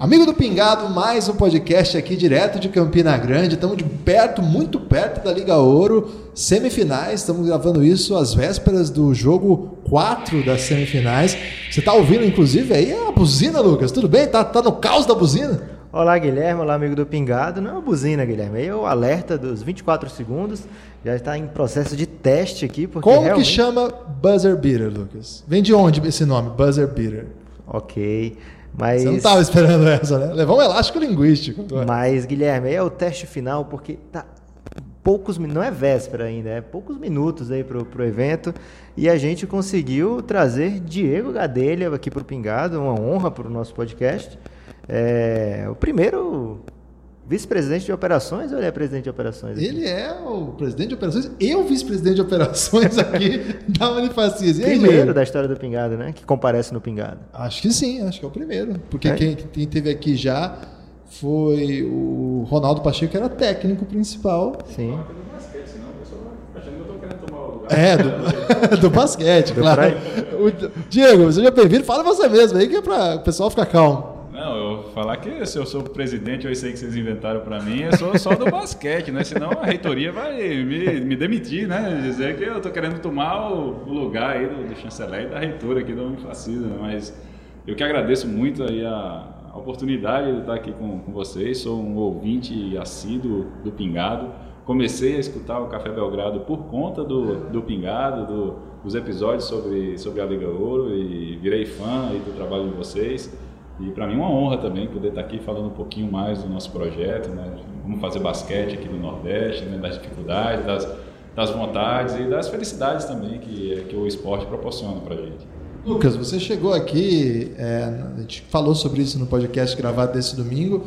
Amigo do Pingado, mais um podcast aqui direto de Campina Grande. Estamos de perto, muito perto da Liga Ouro, semifinais. Estamos gravando isso às vésperas do jogo 4 das semifinais. Você está ouvindo, inclusive, aí a buzina, Lucas? Tudo bem? Tá, tá no caos da buzina? Olá, Guilherme. Olá, amigo do Pingado. Não é uma buzina, Guilherme. É o alerta dos 24 segundos. Já está em processo de teste aqui. Porque Como realmente... que chama buzzer beater, Lucas? Vem de onde esse nome, buzzer beater? Ok. Mas... Você não estava esperando essa, né? Levar um elástico linguístico. Mas, Guilherme, é o teste final porque tá poucos não é véspera ainda, é poucos minutos aí pro, pro evento e a gente conseguiu trazer Diego Gadelha aqui pro Pingado, uma honra para o nosso podcast. É, o primeiro vice-presidente de operações ou ele é presidente de operações? Aqui? Ele é o presidente de operações e o vice-presidente de operações aqui da Unifacis. Primeiro da história do Pingado, né? Que comparece no Pingado. Acho que sim, acho que é o primeiro. Porque é? quem, quem teve aqui já foi o Ronaldo Pacheco, que era técnico principal. Sim. É, do, do basquete, claro. O, Diego, seja bem-vindo. Fala você mesmo aí, que é para o pessoal ficar calmo. Não, eu falar que se eu sou presidente, eu sei que vocês inventaram para mim, eu sou só do basquete, né? Senão a reitoria vai me, me demitir, né? Dizer que eu tô querendo tomar o, lugar aí do, do, chanceler e da reitora aqui da Unifacisa, né? Mas eu que agradeço muito aí a, a oportunidade de estar aqui com, com vocês. Sou um ouvinte assíduo do Pingado. Comecei a escutar o Café Belgrado por conta do, do Pingado, do, dos episódios sobre, sobre a Liga Ouro e virei fã aí do trabalho de vocês. E para mim é uma honra também poder estar aqui falando um pouquinho mais do nosso projeto, né? Como fazer basquete aqui no Nordeste, né? das dificuldades, das, das vontades e das felicidades também que, que o esporte proporciona para a gente. Lucas, você chegou aqui, é, a gente falou sobre isso no podcast gravado desse domingo.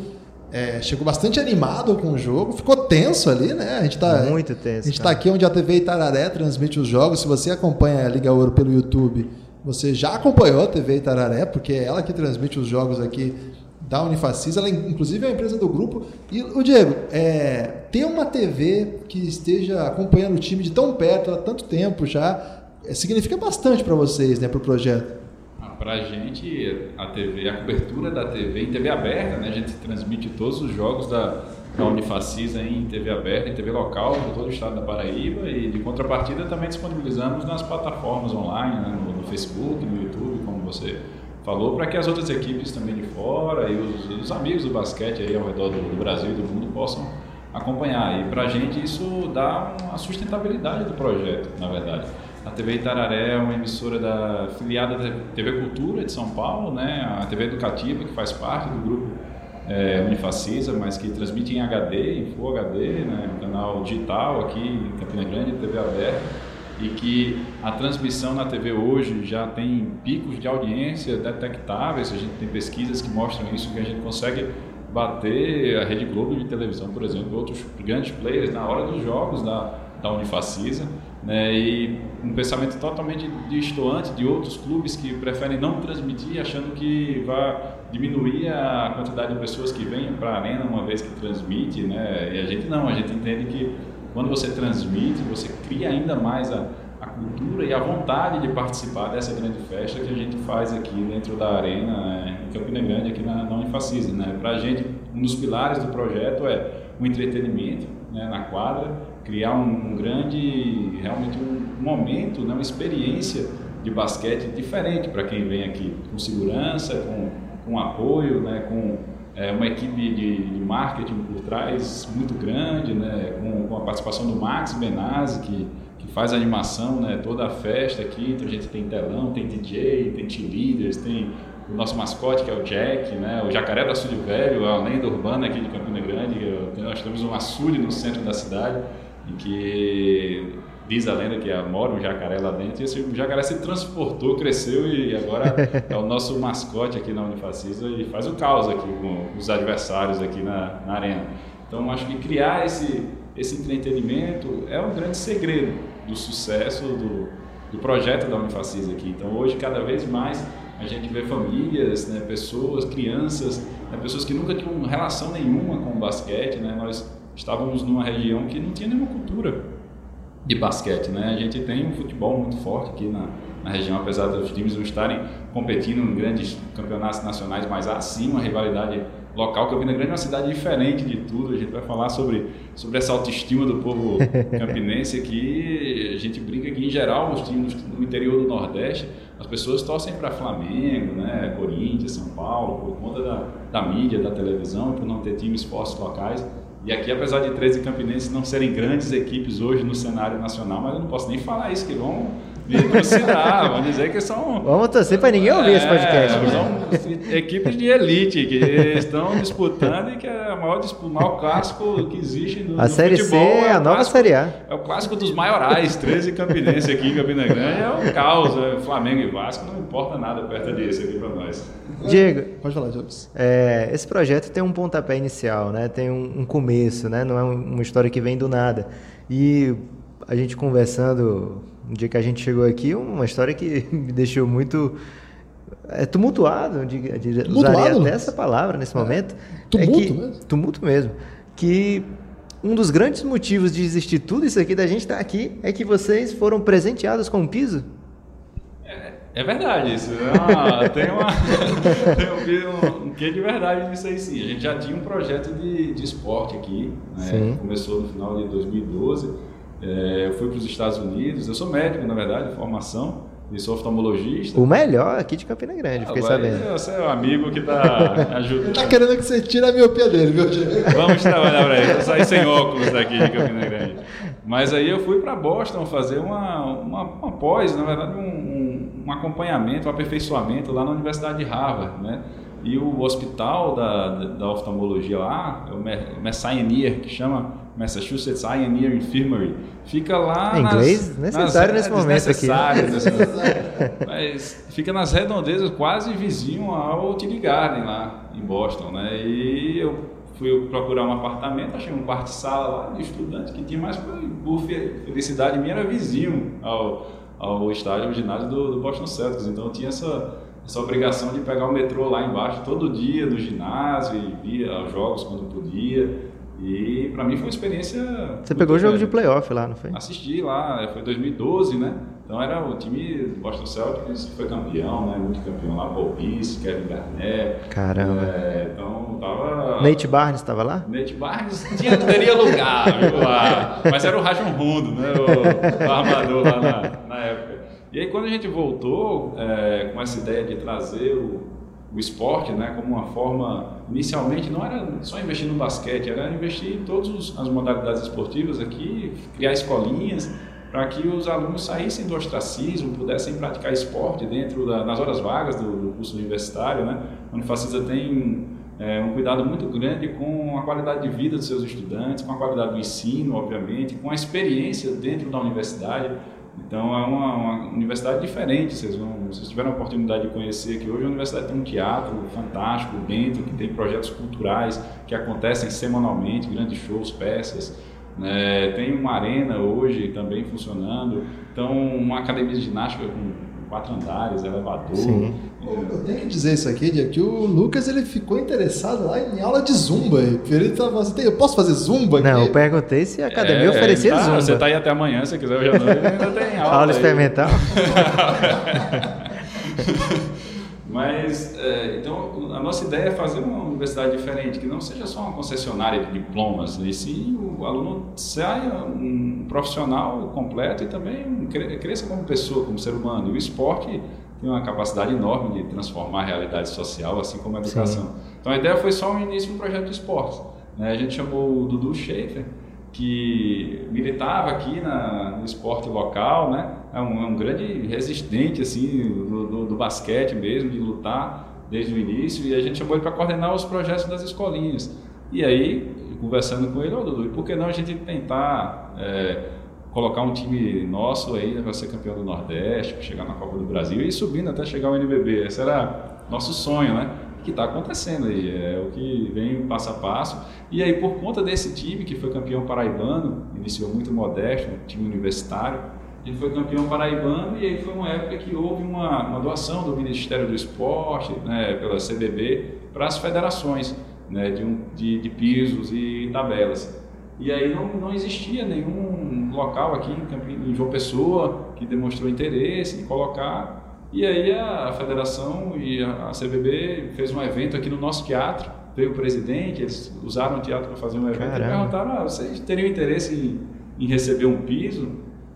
É, chegou bastante animado com o jogo, ficou tenso ali, né? A gente tá, Muito tenso. A gente está aqui onde a TV Itararé transmite os jogos. Se você acompanha a Liga Ouro pelo YouTube, você já acompanhou a TV Itararé, porque é ela que transmite os jogos aqui da Unifacis, ela inclusive é a empresa do grupo. E o Diego, é, ter uma TV que esteja acompanhando o time de tão perto há tanto tempo já é, significa bastante para vocês, né, para o projeto. Ah, para a gente, a TV, a cobertura da TV em TV aberta, né, a gente transmite todos os jogos da, da Unifacis em TV aberta, em TV local, de todo o estado da Paraíba e de contrapartida também disponibilizamos nas plataformas online, né, no, no, Facebook, no YouTube, como você falou, para que as outras equipes também de fora e os, os amigos do basquete aí ao redor do, do, Brasil e do mundo possam acompanhar. E para a gente isso dá uma sustentabilidade do projeto, na verdade. A TV Itararé é uma emissora da filiada da TV Cultura de São Paulo, né? a TV Educativa, que faz parte do grupo é, Unifacisa, mas que transmite em HD, em Full HD, né, um canal digital aqui em Campina Grande, TV aberta, e que a transmissão na TV hoje já tem picos de audiência detectáveis, a gente tem pesquisas que mostram isso, que a gente consegue bater a Rede Globo de televisão, por exemplo, outros grandes players na hora dos jogos da, da Unifacisa, né, e um pensamento totalmente distoante de outros clubes que preferem não transmitir, achando que vai diminuir a quantidade de pessoas que vêm para a arena uma vez que transmite, né? E a gente não, a gente entende que quando você transmite, você cria ainda mais a, a cultura e a vontade de participar dessa grande festa que a gente faz aqui dentro da arena né? em Campina Grande, aqui na, na Unifacisa, né? Para a gente, um dos pilares do projeto é o entretenimento né, na quadra, criar um, um grande, realmente um momento, né, uma experiência de basquete diferente para quem vem aqui, com segurança, com com apoio, né, com é, uma equipe de, de, marketing por trás muito grande, né, com, com a participação do Max Benazzi, que, que faz a animação, né, toda a festa aqui, então a gente tem telão, tem DJ, tem cheerleaders, tem o nosso mascote que é o Jack, né, o Jacaré do Açude Velho, a lenda urbana aqui de Campina Grande, nós temos um açude no centro da cidade, em que diz a lenda que mora um jacaré lá dentro, e esse jacaré se transportou, cresceu e agora é o nosso mascote aqui na Unifacisa e faz o caos aqui com os adversários aqui na, na arena. Então acho que criar esse, esse entretenimento é um grande segredo do sucesso do, do projeto da Unifacisa aqui. Então hoje cada vez mais a gente vê famílias, né, pessoas, crianças, né, pessoas que nunca tinham relação nenhuma com o basquete, né, nós estávamos numa região que não tinha nenhuma cultura de basquete, né? A gente tem um futebol muito forte aqui na, na região, apesar dos times não estarem competindo em grandes campeonatos nacionais, mas há sim uma rivalidade local. Campina Grande é uma cidade diferente de tudo. A gente vai falar sobre, sobre essa autoestima do povo campinense aqui. A gente brinca que, em geral, os times no interior do Nordeste, as pessoas torcem para Flamengo, né, Corinthians, São Paulo, por conta da, da mídia, da televisão, por não ter times fortes locais. E aqui, apesar de 13 campinenses não serem grandes equipes hoje no cenário nacional, mas eu não posso nem falar isso, que vão me vão dizer que são... Vamos torcer para ninguém ouvir é, esse podcast. Né? São equipes de elite que estão disputando e que é o maior, o maior clássico que existe no, a no Série futebol. C é a nova clássico, Série A. É o clássico dos maiorais, 13 campinenses aqui em Campina Grande, é um caos, é Flamengo e Vasco, não importa nada perto disso aqui para nós. Diego, pode falar, Jobs. É, esse projeto tem um pontapé inicial, né? tem um, um começo, né? não é uma história que vem do nada. E a gente conversando, no dia que a gente chegou aqui, uma história que me deixou muito é, tumultuado, de, de, usaria até essa palavra nesse momento. É, tumulto é que, mesmo? Tumulto mesmo. Que um dos grandes motivos de existir tudo isso aqui, da gente estar aqui, é que vocês foram presenteados com um piso. É verdade isso. Ah, tem uma, tem um, um quê de verdade nisso aí sim. A gente já tinha um projeto de, de esporte aqui, né? começou no final de 2012. É, eu fui para os Estados Unidos, eu sou médico na verdade, de formação, e sou oftalmologista. O melhor aqui de Campina Grande, fiquei sabendo. Você é um amigo que está ajudando. Ele tá querendo que você tire a miopia dele, viu, Diego? Vamos trabalhar para ele, eu sair sem óculos daqui de Campina Grande. Mas aí eu fui para Boston fazer uma, uma, uma pós, na verdade, um, um, um, acompanhamento, um aperfeiçoamento lá na Universidade de Harvard, né? E o hospital da, da, da oftalmologia lá, é o Messianier, que chama Massachusetts Eye and Ear Infirmary, fica lá é inglês nas, necessário nas, nesse momento aqui. Né? mas fica nas redondezas, quase vizinho ao Tilly Garden lá em Boston, né? E eu fui procurar um apartamento, achei um quarto de sala lá de estudante que tinha mais por felicidade minha era vizinho ao, ao estádio, ao ginásio do, do Boston Celtics, então tinha essa essa obrigação de pegar o metrô lá embaixo todo dia no ginásio e via os jogos quando podia. E para mim foi uma experiência. Você pegou o jogo de playoff lá, não foi? Assisti lá, foi 2012, né? Então era o time Boston Celtics que foi campeão, né? Muito campeão lá, Paul Pierce, Kevin Garnett. Caramba. É, então tava. Nate Barnes estava lá? Nate Barnes tinha, teria lugar, viu, lá. Mas era o Rajon Rondo, né? O, o armador lá na. E aí quando a gente voltou é, com essa ideia de trazer o o esporte, né, como uma forma, inicialmente não era só investir no basquete, era investir em todas as modalidades esportivas aqui, criar escolinhas para que os alunos saíssem do ostracismo, pudessem praticar esporte dentro da, nas horas vagas do, do curso universitário, né? A Unifacisa tem é, um cuidado muito grande com a qualidade de vida dos seus estudantes, com a qualidade do ensino, obviamente, com a experiência dentro da universidade. Então é uma, uma, universidade diferente, vocês vão, vocês tiveram a oportunidade de conhecer aqui hoje, a universidade tem um teatro fantástico dentro, que tem projetos culturais que acontecem semanalmente, grandes shows, peças, né? tem uma arena hoje também funcionando, então uma academia de ginástica com quatro andares, elevador. Sim. Eu tenho que dizer isso aqui, que o Lucas ele ficou interessado lá em aula de zumba. Ele tava assim, eu posso fazer zumba aqui? Não, eu perguntei se a academia é, oferecia tá, zumba. Você tá aí até amanhã, se quiser, hoje à noite ainda tem aula. Aula experimental? Mas, é, então, a nossa ideia é fazer uma universidade diferente, que não seja só uma concessionária de diplomas, e sim o aluno saia um profissional completo e também cresça como pessoa, como ser humano. E o esporte tem uma capacidade enorme de transformar a realidade social, assim como a educação. Sim. Então, a ideia foi só o início um projeto de esportes. Né? A gente chamou o Dudu Schaefer, que militava aqui na, no esporte local, né? É um, é um grande resistente assim do, do, do, basquete mesmo, de lutar desde o início. E a gente chamou ele para coordenar os projetos das escolinhas. E aí, conversando com ele, oh, Dudu, por que não a gente tentar é, colocar um time nosso aí para ser campeão do Nordeste, chegar na Copa do Brasil e subindo até chegar ao NBB? Esse era nosso sonho, né? Que está acontecendo aí, é o que vem passo a passo. E aí, por conta desse time que foi campeão paraibano, iniciou muito modesto, um time universitário, ele foi campeão paraibano e aí foi uma época que houve uma, uma doação do Ministério do Esporte, né, pela CBB, para as federações né, de, um, de, de pisos e tabelas. E aí não, não existia nenhum local aqui em, João Pessoa que demonstrou interesse em colocar. E aí a federação e a CBB fez um evento aqui no nosso teatro. Veio o presidente, eles usaram o teatro para fazer um evento Caramba. e perguntaram: ah, vocês teriam interesse em, em receber um piso?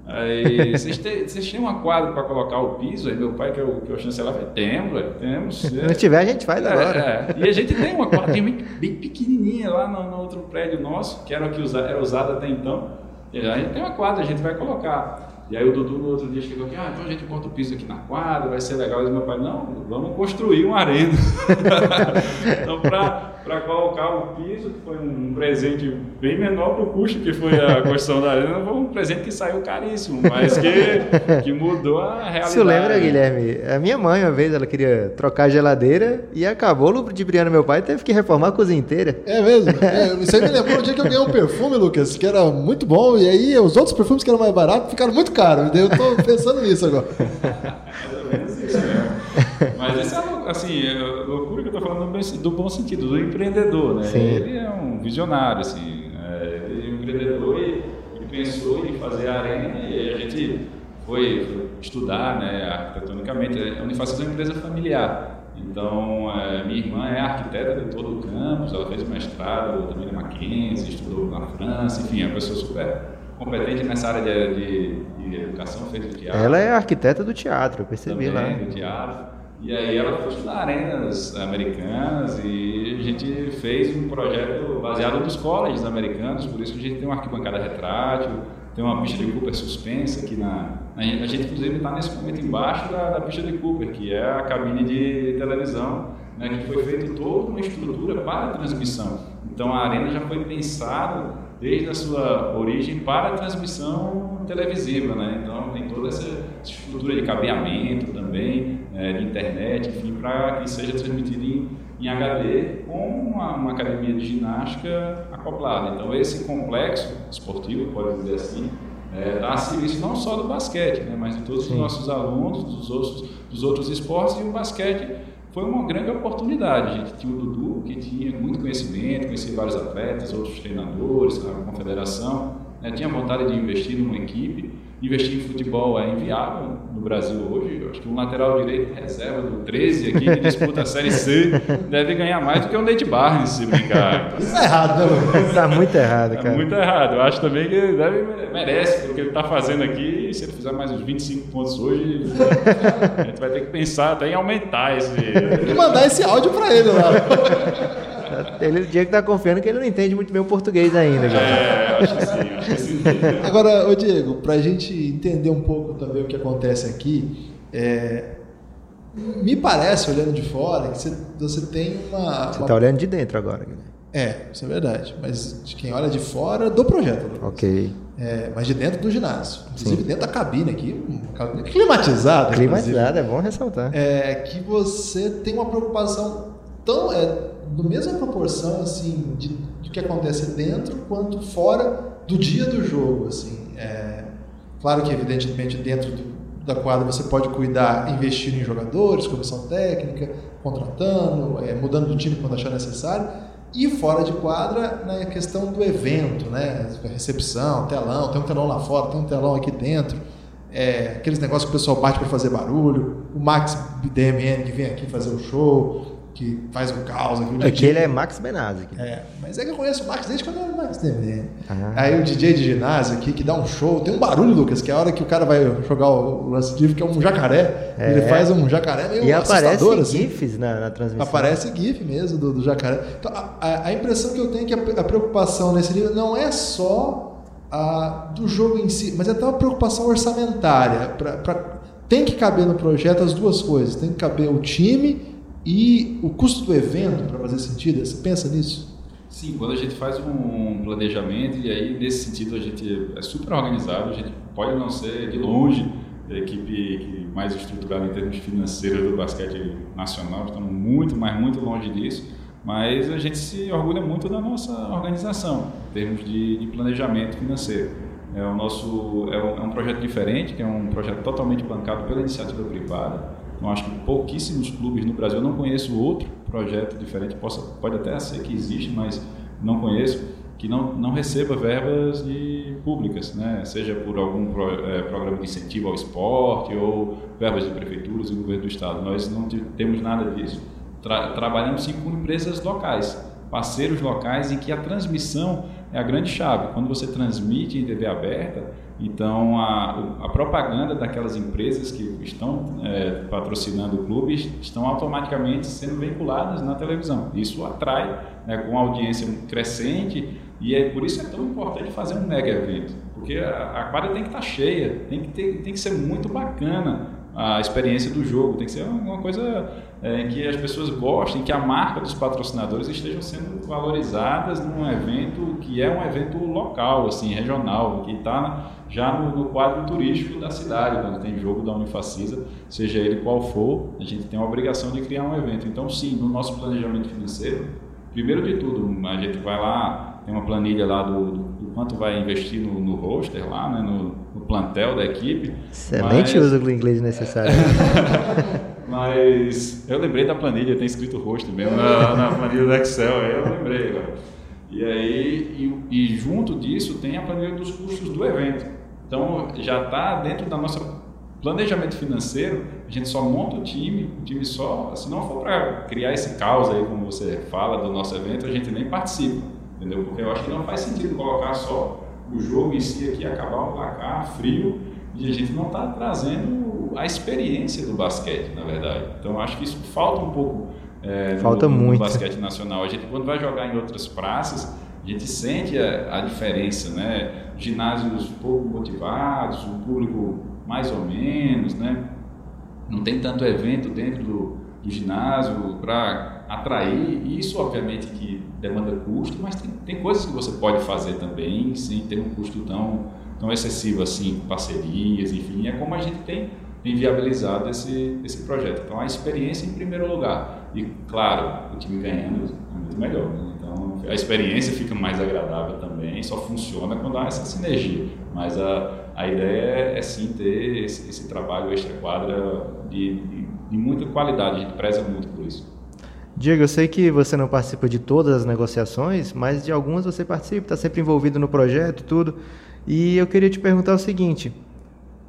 Aí, vocês, têm, vocês têm uma quadra para colocar o piso? Aí meu pai, que é o, que é o chanceler, falou, temos, temos. Se não tiver, a gente faz é, agora. É. E a gente tem uma quadra bem, bem pequenininha lá no, no, outro prédio nosso, que era o que usa, era usado até então. E a gente tem uma quadra, a gente vai colocar. E aí o Dudu no outro dia chegou aqui, ah, então a gente bota o piso aqui na quadra, vai ser legal. E meu pai, não, vamos construir uma arena. então, para colocar o piso, que foi um presente bem menor para o custo que foi a construção da arena, foi um presente que saiu caríssimo, mas que, que mudou a realidade. Você lembra, Guilherme? A minha mãe, uma vez, ela queria trocar a geladeira e acabou ludibriando meu pai teve que reformar a cozinha inteira. É mesmo? É, isso aí me lembrou um dia que eu ganhei um perfume, Lucas, que era muito bom, e aí os outros perfumes que eram mais baratos ficaram muito caro. Eu estou pensando nisso agora. Mas isso é assim, é loucura que eu estou falando do bom sentido, do empreendedor, né? Sim. Ele é um visionário, assim, é, ele é um empreendedor e ele pensou em fazer a arena e a gente foi, estudar, né, arquitetonicamente. A Unifacisa é uma empresa familiar. Então, é, minha irmã é arquiteta de todo o campus, ela fez mestrado também na Mackenzie, estudou na França, enfim, é uma pessoa super competente nessa área de, de, de educação, fez o teatro. Ela é arquiteta do teatro, eu percebi Também, lá. do teatro. E aí ela foi estudar arenas americanas e a gente fez um projeto baseado nos colleges americanos, por isso que a gente tem uma arquibancada retrátil, tem uma pista de Cooper suspensa aqui na... A gente, a gente inclusive está nesse momento embaixo da, da, pista de Cooper, que é a cabine de televisão, né, que foi feita toda uma estrutura para a transmissão. Então a arena já foi pensada desde a sua origem para a transmissão televisiva, né? Então tem toda essa estrutura de cabeamento também, é, de internet, enfim, para que seja transmitido em, em HD com uma, uma, academia de ginástica acoplada. Então esse complexo esportivo, pode dizer assim, é, dá serviço não só do basquete, né, mas de todos Sim. os nossos alunos, dos outros, dos outros esportes e o basquete foi uma grande oportunidade. A gente tinha o Dudu, que tinha muito conhecimento, conhecia vários atletas, outros treinadores, a confederação, né? tinha vontade de investir numa equipe investir em futebol é inviável no Brasil hoje. Eu acho que um lateral direito reserva do 13 aqui que disputa a Série C deve ganhar mais do que o Nate Barnes se brincar. Isso é errado, né? Está muito errado, é cara. É muito errado. Eu acho também que deve, merece pelo que ele está fazendo aqui. Se ele fizer mais uns 25 pontos hoje, a gente vai ter que pensar até em aumentar esse. E mandar esse áudio para ele lá. Ele, o Diego tá confiando que ele não entende muito bem o português ainda. Cara. É, acho que sim, acho que sim. Agora, ô Diego, pra gente entender um pouco também o que acontece aqui, é, me parece, olhando de fora, que você, você tem uma. Você uma... tá olhando de dentro agora, Guilherme. É, isso é verdade. Mas de quem olha de fora do projeto. Ok. É, mas de dentro do ginásio. Inclusive Sim. dentro da cabine aqui, climatizada. Climatizada, é bom ressaltar. É que você tem uma preocupação tão. É, do mesma proporção assim de, de que acontece dentro quanto fora do dia do jogo assim é, claro que evidentemente dentro do, da quadra você pode cuidar investindo em jogadores comissão técnica contratando é, mudando do time quando achar necessário. E fora de quadra na né, questão do evento né recepção telão tem um telão lá fora tem um telão aqui dentro é, aqueles negócios que o pessoal bate para fazer barulho o Max DMN que vem aqui fazer o show que faz o caos aqui. O DJ... Aquele é Max Benazzi. É, mas é que eu conheço o Max desde quando eu era Max TV. Ah. Aí o DJ de ginásio aqui que dá um show, tem um barulho, Lucas, que é a hora que o cara vai jogar o lance livre, que é um jacaré. É. Ele faz um jacaré meio e assustador, aparece assim. GIFs na, na, transmissão. Aparece GIF mesmo do, do jacaré. Então, a, a, impressão que eu tenho é que a, a preocupação nesse livro não é só a, do jogo em si, mas é até uma preocupação orçamentária. Pra, pra, tem que caber no projeto as duas coisas. Tem que caber o time e o custo do evento, para fazer sentido, você pensa nisso? Sim, quando a gente faz um planejamento, e aí nesse sentido a gente é super organizado, a gente pode não ser de longe a equipe mais estruturada em termos financeiros do basquete nacional, estamos muito, mas muito longe disso, mas a gente se orgulha muito da nossa organização em termos de, de planejamento financeiro. É, o nosso, é um, é um projeto diferente, que é um projeto totalmente bancado pela iniciativa privada, eu acho que pouquíssimos clubes no Brasil, eu não conheço outro projeto diferente, possa, pode até ser que existe, mas não conheço, que não, não receba verbas de, públicas, né? seja por algum pro, é, programa de incentivo ao esporte ou verbas de prefeituras e governo do estado. Nós não temos nada disso. Tra trabalhamos sim com empresas locais, parceiros locais em que a transmissão é a grande chave. Quando você transmite em TV aberta, então a, a propaganda daquelas empresas que estão é, patrocinando o clube estão automaticamente sendo vinculadas na televisão. Isso atrai né, com audiência crescente e é por isso é tão importante fazer um mega evento, porque a, a quadra tem que estar cheia, tem que, ter, tem que ser muito bacana a experiência do jogo, tem que ser uma coisa é, que as pessoas gostem, que a marca dos patrocinadores estejam sendo valorizadas num evento que é um evento local, assim, regional, que está já no, no, quadro turístico da cidade, quando tem jogo da Unifacisa, seja ele qual for, a gente tem a obrigação de criar um evento. Então, sim, no nosso planejamento financeiro, primeiro de tudo, a gente vai lá, tem uma planilha lá do, do quanto vai investir no, no roster lá, né, no plantel da equipe. Excelente mas... uso do inglês necessário. mas eu lembrei da planilha, tem escrito roster mesmo na, na planilha do Excel, aí eu lembrei. E aí, e, e junto disso tem a planilha dos custos do evento. Então já está dentro da nossa planejamento financeiro, a gente só monta o time, o time só, se não for para criar esse caos aí, como você fala do nosso evento, a gente nem participa, entendeu? Porque eu acho que não faz sentido colocar só o jogo em si aqui, acabar o placar frio, e a gente não está trazendo a experiência do basquete, na verdade. Então acho que isso falta um pouco é, falta no, muito. no basquete nacional. A gente, quando vai jogar em outras praças, a gente sente a, a diferença, né? Ginásios pouco motivados, um público mais ou menos, né? Não tem tanto evento dentro do, do ginásio para atrair. E isso, obviamente, que demanda custo, mas tem, tem coisas que você pode fazer também sem ter um custo tão, tão excessivo assim, parcerias, enfim. É como a gente tem, viabilizado esse, esse projeto. Então, a experiência em primeiro lugar. E, claro, o time ganhando é muito melhor. Né? Então, a experiência fica mais agradável também, só funciona quando há essa sinergia. Mas a a ideia é, é sim ter esse, esse trabalho extra-quadra de, de, de, muita qualidade, a gente preza muito por isso. Diego, eu sei que você não participa de todas as negociações, mas de algumas você participa, está sempre envolvido no projeto tudo. E eu queria te perguntar o seguinte: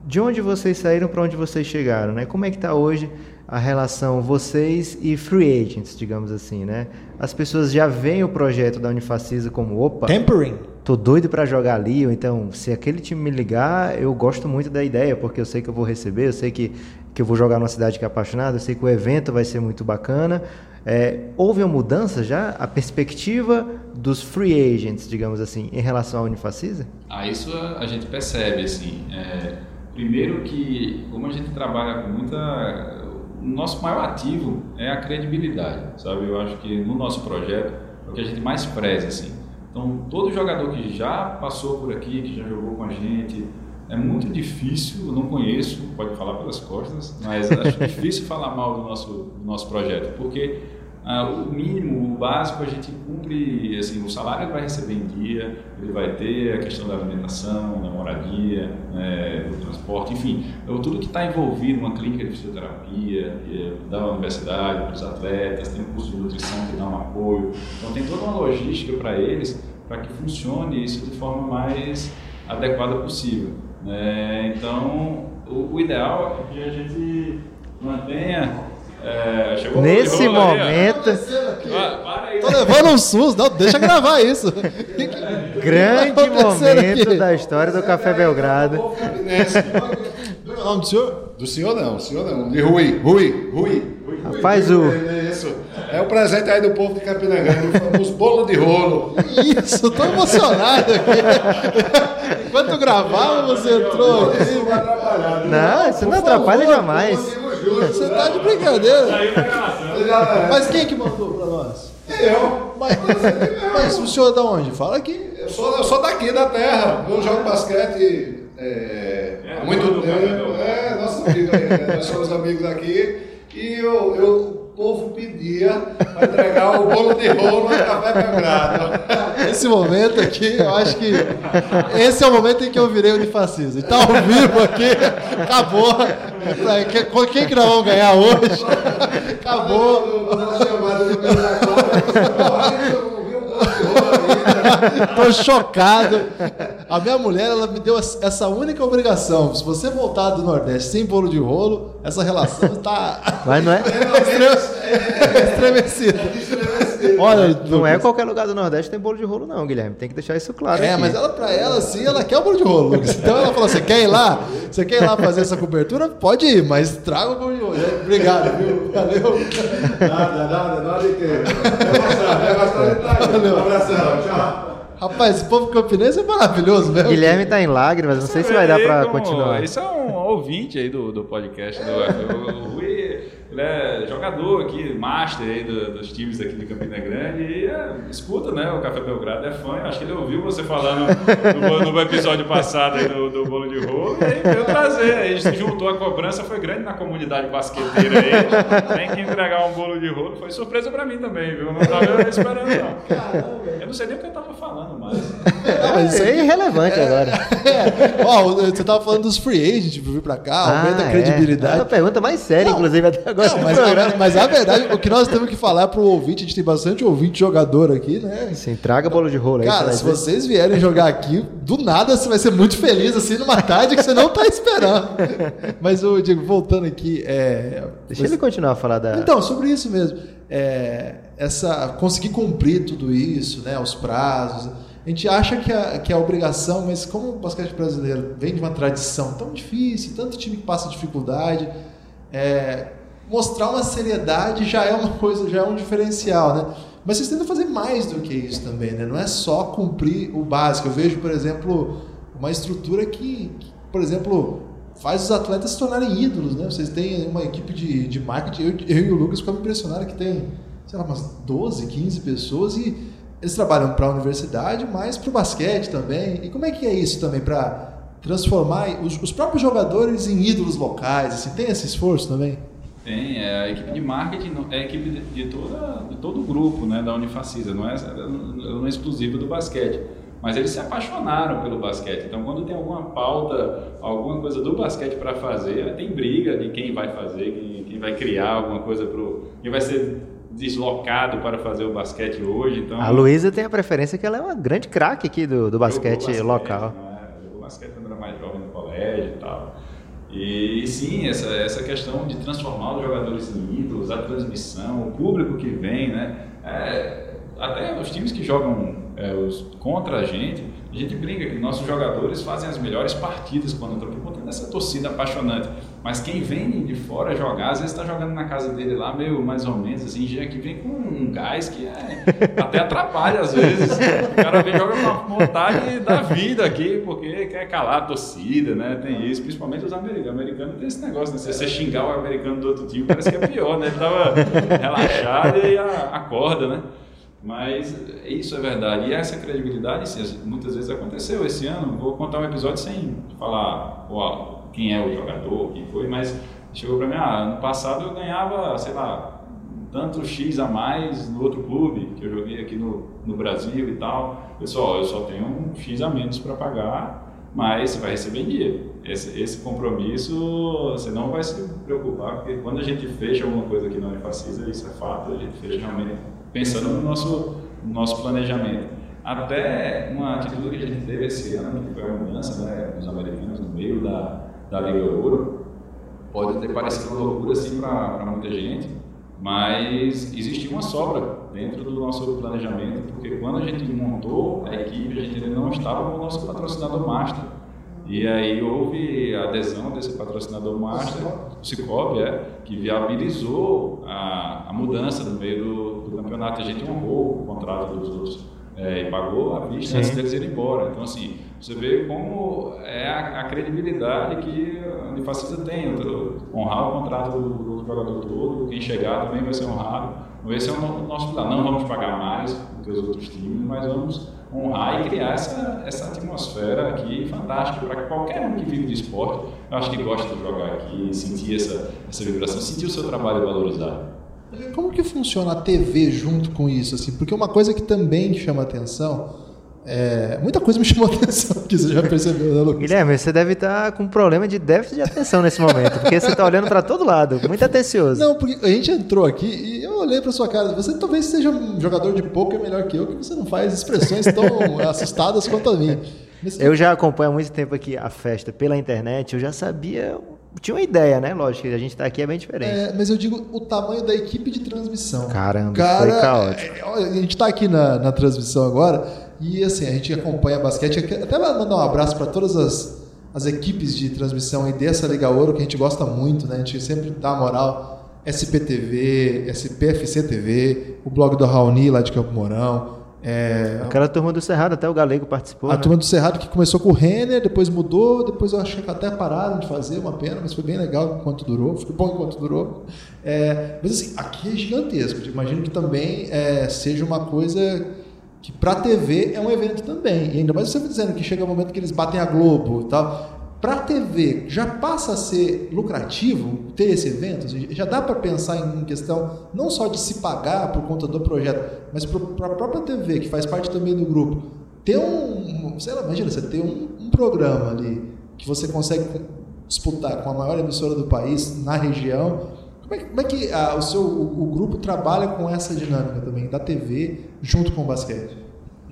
de onde vocês saíram para onde vocês chegaram? Né? Como é que está hoje a relação vocês e free agents, digamos assim, né? As pessoas já veem o projeto da Unifacisa como, opa... Tempering. Tô doido para jogar ali, ou então, se aquele time me ligar, eu gosto muito da ideia, porque eu sei que eu vou receber, eu sei que, que eu vou jogar numa cidade que é apaixonada, eu sei que o evento vai ser muito bacana. É, houve uma mudança já, a perspectiva dos free agents, digamos assim, em relação à Unifacisa? Ah, isso a, a gente percebe, assim. É, primeiro que, como a gente trabalha com muita o nosso maior ativo é a credibilidade, sabe? Eu acho que no nosso projeto é o que a gente mais preza, assim. Então, todo jogador que já passou por aqui, que já jogou com a gente, é muito difícil, eu não conheço, pode falar pelas costas, mas acho difícil falar mal do nosso, do nosso projeto, porque ah, o mínimo, o básico, a gente cumpre, assim, o salário ele vai receber em dia, ele vai ter a questão da alimentação, da moradia, né, do transporte, enfim, tudo que está envolvido numa clínica de fisioterapia é da universidade, dos atletas, tem um curso de nutrição que dá um apoio, então tem toda uma logística para eles, para que funcione isso de forma mais adequada possível. Né? Então, o, o ideal é que a gente mantenha é, Nesse momento. Aí, Tô levando um SUS, não, deixa gravar isso. Grande momento aqui? da história do Café Belgrado. O nome do senhor? Do senhor não, do senhor não. De Rui, Rui, Rui. Rapaz, o. Isso. É o presente aí do povo de Campina Grande, o famoso bolo de rolo. Isso, tô emocionado aqui. Enquanto gravava, você entrou. Não, isso não atrapalha jamais. Você tá de brincadeira. Mas quem que mandou pra nós? Eu. Mas, mas o senhor é da onde? Fala aqui. Eu sou, eu sou daqui da terra. Eu jogo basquete é, é, há muito tempo. É, nosso amigo aí. Né? Nós somos amigos aqui. E eu, eu povo pedia para entregar o bolo de rolo no Café Belgrado. Esse momento aqui, eu acho que esse é o momento em que eu virei unifascista. Está ao vivo aqui, acabou. Quem que nós vamos ganhar hoje? Acabou. Tô chocado. A minha mulher, ela me deu essa única obrigação. Se você voltar do Nordeste sem bolo de rolo, essa relação está. Mas não é? Estremecida. Olha, não é qualquer lugar do Nordeste tem bolo de rolo, não, Guilherme. Tem que deixar isso claro. É, aqui. mas ela, pra ela, sim, ela quer o bolo de rolo, Lucas. Então ela falou: você quer ir lá? Você quer ir lá fazer essa cobertura? Pode ir, mas traga o bolo de rolo. Obrigado, viu? Valeu. Nada, nada, nada quê. Vai gostar, vai gostar de Um abração, tchau. Rapaz, esse povo campinense é maravilhoso mesmo. Guilherme tá em lágrimas, não sei se vai dar pra como- continuar. Isso é um ouvinte aí do, do podcast. Do, o, o Rui, ele é jogador aqui, master aí do- dos times aqui de Campina Grande e é, escuta, né? O Café Belgrado é fã. Acho que ele ouviu você falando no, no episódio passado aí do, do bolo de rolo e aí veio trazer. Aí a gente juntou a cobrança, foi grande na comunidade basqueteira aí. Tem que entregar um bolo de rolo. Foi surpresa pra mim também, viu? Não tava esperando, não. Eu não sei nem o que eu tava falando mais. Mas isso É irrelevante agora. É. Ó, você tava falando dos free agents pra vir pra cá, aumenta a é. credibilidade. É a pergunta mais séria, Não. inclusive, até agora. Não, mas, a, mas a verdade, o que nós temos que falar pro ouvinte, a gente tem bastante ouvinte jogador aqui, né? Sim, traga bolo de rolo aí. Cara, você se vocês vierem jogar aqui, do nada você vai ser muito feliz, assim, numa tarde que você não tá esperando. Mas, eu digo, voltando aqui, é... Deixa ele continuar a falar da. Então, sobre isso mesmo. É, essa, conseguir cumprir tudo isso, né, os prazos. A gente acha que é, que é obrigação, mas como o basquete brasileiro vem de uma tradição tão difícil, tanto time que passa dificuldade, é, mostrar uma seriedade já é uma coisa, já é um diferencial, né? Mas vocês tentam fazer mais do que isso também, né? Não é só cumprir o básico. Eu vejo, por exemplo, uma estrutura que, que, por exemplo, faz os atletas se tornarem ídolos, né? Vocês têm uma equipe de, de marketing, eu, eu e o Lucas ficamos impressionados que tem, sei lá, umas 12, 15 pessoas e eles trabalham para a universidade, mas para o basquete também. E como é que é isso também para transformar os, os próprios jogadores em ídolos locais? Assim, tem esse esforço também? Tem, é, a equipe de marketing é a equipe de, de toda, de todo o grupo né, da Unifacisa, não é, não é exclusiva do basquete. Mas eles se apaixonaram pelo basquete. Então, quando tem alguma pauta, alguma coisa do basquete para fazer, tem briga de quem vai fazer, quem, quem vai criar alguma coisa para quem vai ser deslocado para fazer o basquete hoje. Então, A Luísa tem a preferência que ela é uma grande craque aqui do, do basquete, Jogou local. né? Jogou basquete quando era mais jovem no colégio e tal. E sim, essa, essa questão de transformar os jogadores em ídolos, a transmissão, o público que vem, né? É, até os times que jogam é, os, contra a gente, a gente brinca que nossos jogadores fazem as melhores partidas quando estão aqui, contando essa torcida apaixonante. Mas quem vem de fora jogar, às vezes está jogando na casa dele lá, meio mais ou menos assim, já que vem com um gás que é, até atrapalha às vezes. O cara vem joga com a vontade da vida aqui, porque quer calar a torcida, né? Tem isso, principalmente os americanos. O americano tem esse negócio, né? Se você xingar o americano do outro time, parece que é pior, né? Ele tava relaxado e acorda, né? Mas isso é verdade. E essa credibilidade, sim, muitas vezes aconteceu esse ano. Vou contar um episódio sem falar ó, quem é o jogador, quem foi, mas chegou para mim, ah, ano passado eu ganhava, sei lá, tanto X a mais no outro clube que eu joguei aqui no, no Brasil e tal. Só, eu só tenho um X a menos para pagar, mas você vai receber em dia. Esse, esse compromisso você não vai se preocupar, porque quando a gente fecha alguma coisa aqui na Unifacisa, isso é fato, a gente fecha realmente pensando no nosso, no nosso planejamento. Até uma atitude que a gente teve esse ano, que foi a mudança né, dos americanos no meio da, da Liga Ouro, pode ter parecido uma loucura assim para muita gente, mas existe uma sobra dentro do nosso planejamento, porque quando a gente montou a equipe, a gente ainda não estava com o nosso patrocinador master. E aí houve a adesão desse patrocinador master, o Cicobi, é, que viabilizou a, a mudança no meio do, do campeonato. A gente honrou o contrato dos outros é, e pagou a vista antes deles irem embora. Então, assim, você vê como é a, a credibilidade que a Unifacisa tem. Então, honrar o contrato do, do jogador todo, quem chegar também vai ser honrado. Esse é o no- nosso plano. Não vamos pagar mais do que os outros times, mas vamos honrar e criar essa, essa atmosfera aqui fantástica para qualquer um que vive de esporte. Eu acho que gosta de jogar aqui, sentir essa, essa vibração, sentir o seu trabalho valorizado. Como que funciona a TV junto com isso? Assim? Porque uma coisa que também chama atenção, é... muita coisa me chamou atenção, que você já percebeu, né, Lucas? Guilherme, você deve estar com um problema de déficit de atenção nesse momento, porque você está olhando para todo lado, muito atencioso. Não, porque a gente entrou aqui e eu olhei pra sua cara. Você talvez seja um jogador de poker melhor que eu, que você não faz expressões tão assustadas quanto a minha. Mas, eu já acompanho há muito tempo aqui a festa pela internet, eu já sabia tinha uma ideia, né? Lógico que a gente está aqui é bem diferente. É, mas eu digo o tamanho da equipe de transmissão. Caramba, Cara, foi caótico. É, a gente está aqui na, na transmissão agora e assim, a gente acompanha basquete. Até mandar um abraço para todas as, as equipes de transmissão e dessa Liga Ouro, que a gente gosta muito, né? A gente sempre dá moral. SPTV, SPFC TV, o blog do Raoni lá de Campo Mourão, é, Aquela turma do Cerrado, até o Galego participou. A né? turma do Cerrado que começou com o Renner, depois mudou, depois eu acho que até pararam de fazer, uma pena, mas foi bem legal enquanto durou, foi bom enquanto durou. É, mas assim, aqui é gigantesco. Imagino que também é, seja uma coisa que para a TV é um evento também. E ainda mais você dizendo que chega o um momento que eles batem a Globo e tal para a TV já passa a ser lucrativo ter esse evento? Já dá para pensar em questão não só de se pagar por conta do projeto, mas para a própria TV, que faz parte também do grupo, ter um, sei lá, imagina, você ter um, um programa ali que você consegue disputar com a maior emissora do país na região. Como é, como é que a, o seu o, o grupo trabalha com essa dinâmica também da TV junto com o basquete?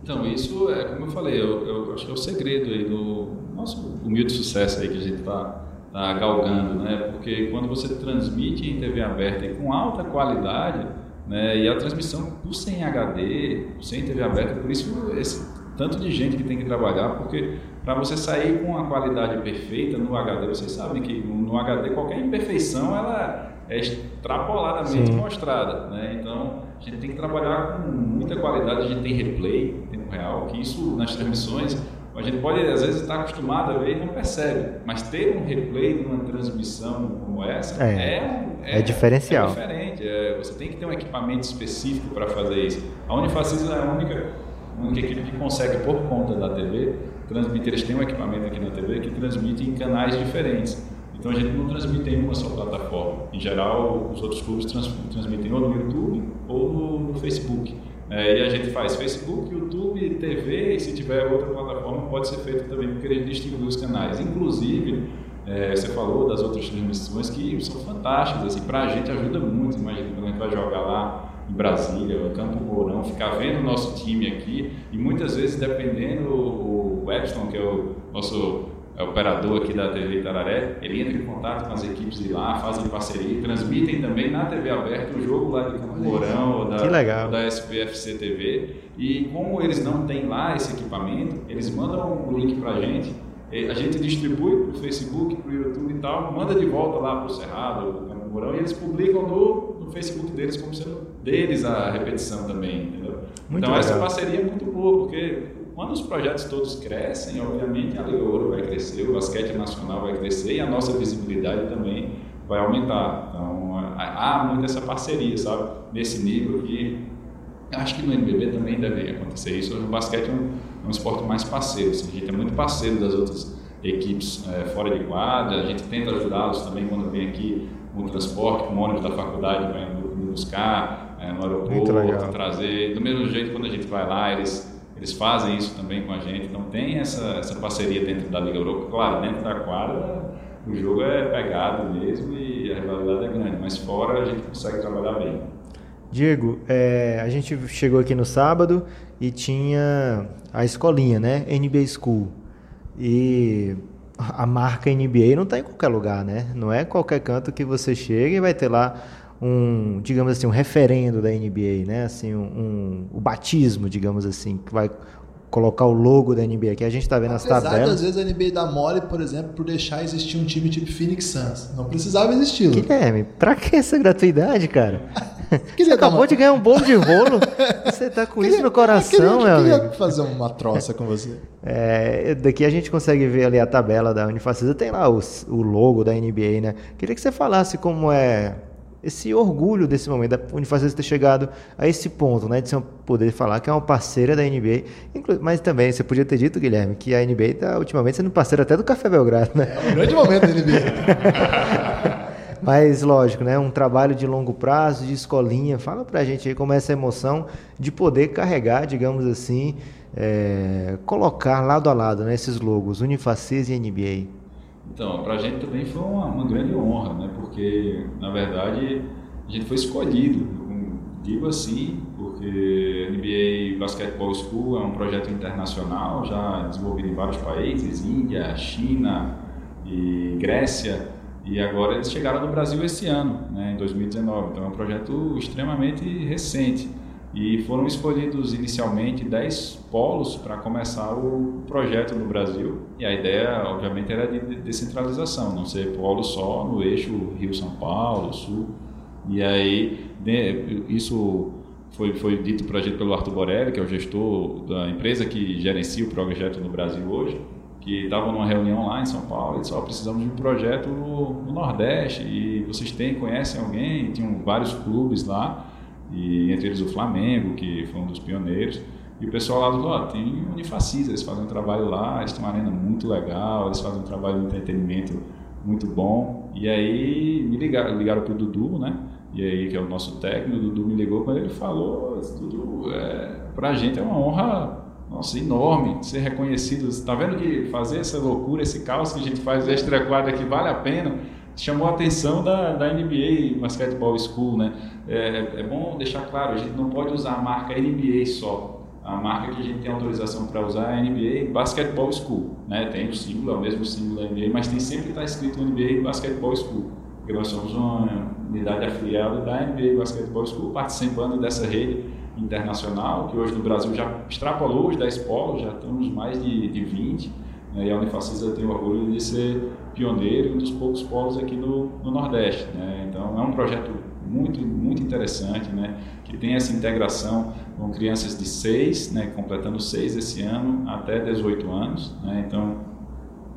Então, isso é, como eu falei, eu, eu acho que é o segredo aí do nosso humilde sucesso aí que a gente está tá galgando, né? Porque quando você transmite em TV aberta e com alta qualidade, né? E a transmissão por sem HD, sem TV aberta, por isso esse tanto de gente que tem que trabalhar, porque para você sair com a qualidade perfeita no HD, vocês sabem que no HD qualquer imperfeição ela é extrapoladamente Sim. mostrada, né? Então a gente tem que trabalhar com muita qualidade, a gente tem replay em tempo real, que isso nas transmissões a gente pode às vezes estar acostumado a ver e não percebe, mas ter um replay de uma transmissão como essa é, é, é, é diferencial. É diferente, é, você tem que ter um equipamento específico para fazer isso. A Unifacis é a única, única equipe que consegue, por conta da TV, transmitir. Eles têm um equipamento aqui na TV que transmite em canais diferentes. Então a gente não transmite em uma só plataforma. Em geral, os outros clubes trans, transmitem ou no YouTube ou no, no Facebook. É, e a gente faz Facebook, YouTube, TV, e se tiver outra plataforma, pode ser feito também, porque eles distribuem os canais. Inclusive, é, você falou das outras transmissões que são fantásticas, assim, para a gente ajuda muito. Imagina quando a gente vai jogar lá em Brasília, no Campo Mourão, ficar vendo o nosso time aqui, e muitas vezes, dependendo, o Webston, que é o nosso é operador aqui da TV Itararé, ele entra em contato com as equipes de lá, fazem parceria, transmitem também na TV aberta o jogo lá de Campo Mourão ou da, da SPFC TV. E como eles não têm lá esse equipamento, eles mandam o link para a gente, a gente distribui para o Facebook, para o YouTube e tal, manda de volta lá para o Cerrado, para o Campo Mourão, e eles publicam no, no Facebook deles como sendo deles a repetição também, entendeu? Muito então legal. essa parceria é muito boa, porque quando os projetos todos crescem, obviamente a Liga Ouro vai crescer, o basquete nacional vai crescer e a nossa visibilidade também vai aumentar. Então há muito essa parceria, sabe? Nesse nível que acho que no NBB também deve acontecer isso. O basquete é um, é um esporte mais parceiro, assim, a gente é muito parceiro das outras equipes é, fora de quadra, a gente tenta ajudá-los também quando vem aqui com transporte, com ônibus da faculdade para ir buscar é, no aeroporto, trazer. Do mesmo jeito, quando a gente vai lá, eles eles fazem isso também com a gente, então tem essa, essa parceria dentro da Liga Europa. Claro, dentro da quadra o jogo é pegado mesmo e a rivalidade é grande, mas fora a gente consegue trabalhar bem. Diego, é, a gente chegou aqui no sábado e tinha a escolinha, né? NBA School. E a marca NBA não está em qualquer lugar, né? Não é qualquer canto que você chega e vai ter lá um, digamos assim, um referendo da NBA, né? Assim, um, um, o batismo, digamos assim, que vai colocar o logo da NBA, que a gente está vendo Apesar nas tabelas. às vezes a NBA dá mole, por exemplo, por deixar existir um time tipo Phoenix Suns. Não precisava existir. Guilherme, pra que essa gratuidade, cara? Você acabou uma... de ganhar um bolo de rolo. Você tá com queria, isso no coração, queria, meu amigo. fazer uma troça com você. É, daqui a gente consegue ver ali a tabela da Unifacisa, tem lá o logo da NBA, né? Queria que você falasse como é esse orgulho desse momento, da Unifacisa ter chegado a esse ponto, né, de ser poder falar que é uma parceira da NBA, mas também você podia ter dito, Guilherme, que a NBA está ultimamente sendo parceira até do Café Belgrado, né? É um grande momento da NBA. Mas, lógico, né? Um trabalho de longo prazo, de escolinha. Fala pra gente aí como é essa emoção de poder carregar, digamos assim, é, colocar lado a lado né, esses logos, Unifacis e NBA. Então, para a gente também foi uma, uma, grande honra, né? Porque, na verdade, a gente foi escolhido Digo assim porque NBA Basketball School é um projeto internacional já desenvolvido em vários países, Índia, China e Grécia, e agora eles chegaram no Brasil esse ano, né, em 2019. Então é um projeto extremamente recente. E foram escolhidos inicialmente 10 polos para começar o projeto no Brasil. E a ideia, obviamente, era de descentralização, não ser polo só no eixo Rio-São Paulo, Sul. E aí, isso foi, foi dito para a gente pelo Arthur Borelli, que é o gestor da empresa que gerencia o projeto no Brasil hoje, que estavam numa reunião lá em São Paulo e disse, oh, precisamos de um projeto no, no Nordeste e vocês têm, conhecem alguém? Tinham vários clubes lá e entre eles o Flamengo, que foi um dos pioneiros. E o pessoal lá falou, oh, tem Unifacisa, eles fazem um trabalho lá, eles têm uma arena muito legal, eles fazem um trabalho de entretenimento muito bom. E aí me ligaram, ligaram para o Dudu, né? E aí, que é o nosso técnico, o Dudu me ligou quando ele falou, Dudu, é, para a gente é uma honra nossa, enorme ser reconhecido. Está vendo que fazer essa loucura, esse caos que a gente faz extra quadra aqui vale a pena? chamou a atenção da, da NBA Basketball School, né? É, é, bom deixar claro, a gente não pode usar a marca NBA só. A marca que a gente tem autorização para usar é NBA Basketball School, né? Tem o símbolo, é o mesmo símbolo da NBA, mas tem sempre que estar tá escrito NBA Basketball School, porque nós somos uma unidade afiliada da NBA Basketball School, participando dessa rede internacional, que hoje no Brasil já extrapolou os 10 polos, já estamos mais de, de 20, né? e a Unifacisa tem orgulho de ser pioneiro um dos poucos polos aqui no, no Nordeste. Né? Então, é um projeto muito, muito interessante, né? que tem essa integração com crianças de 6, né? completando 6 esse ano, até 18 anos. Né? Então,